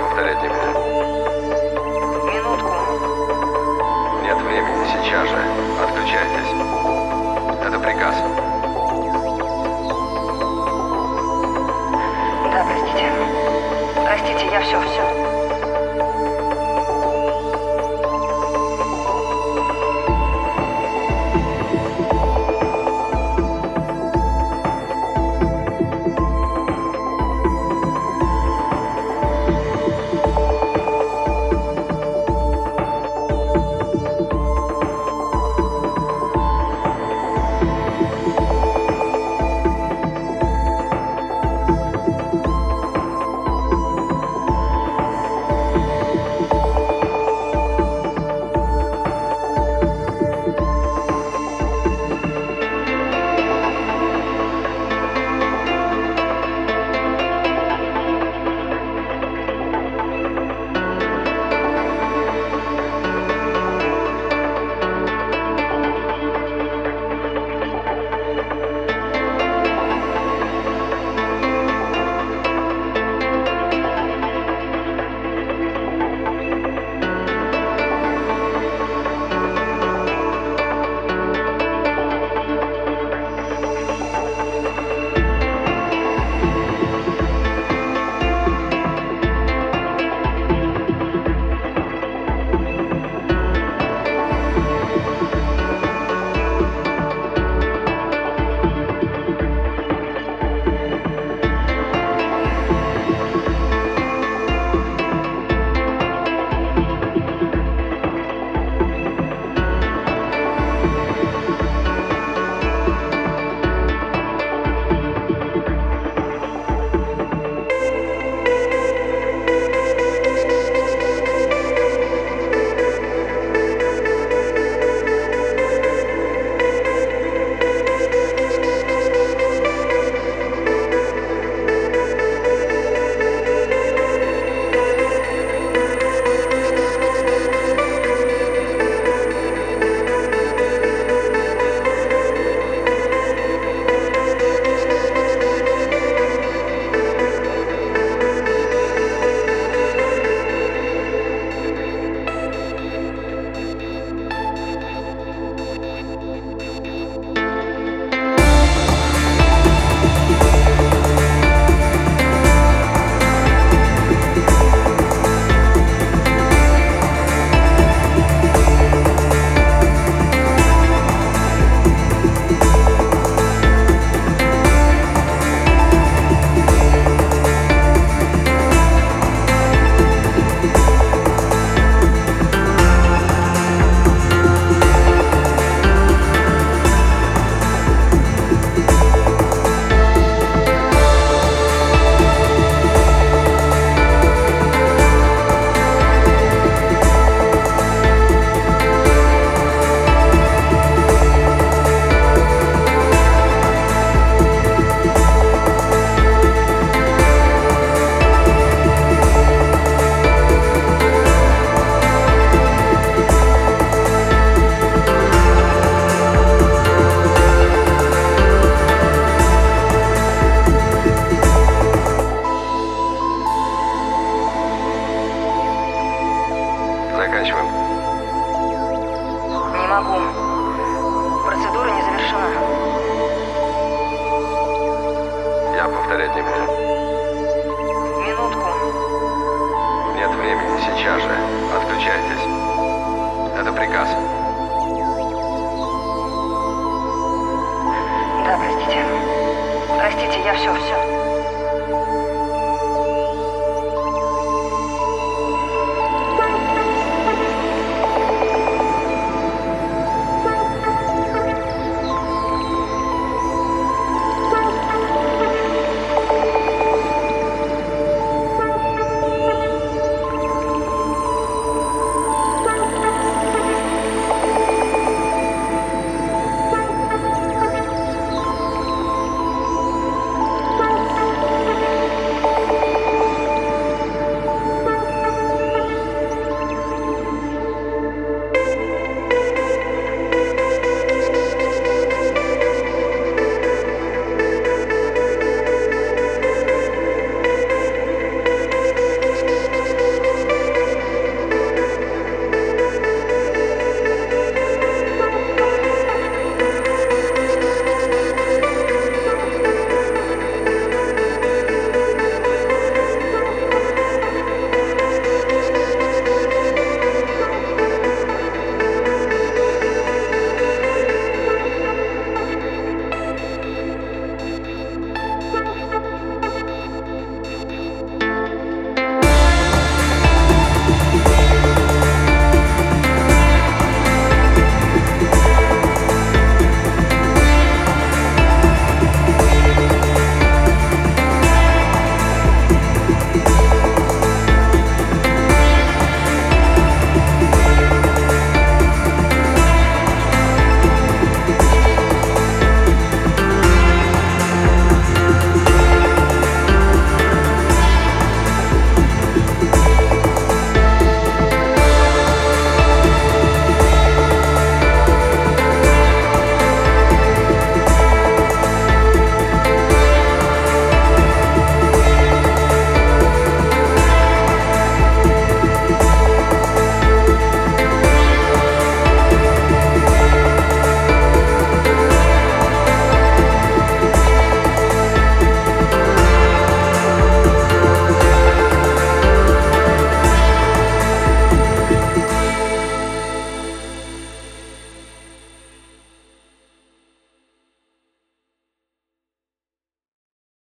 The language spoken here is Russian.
повторять не буду. Минутку. Нет времени, сейчас же. Отключайтесь. Это приказ. Да, простите. Простите, я все, все. Сейчас же. Отключайтесь. Это приказ. Да, простите. Простите, я все, все.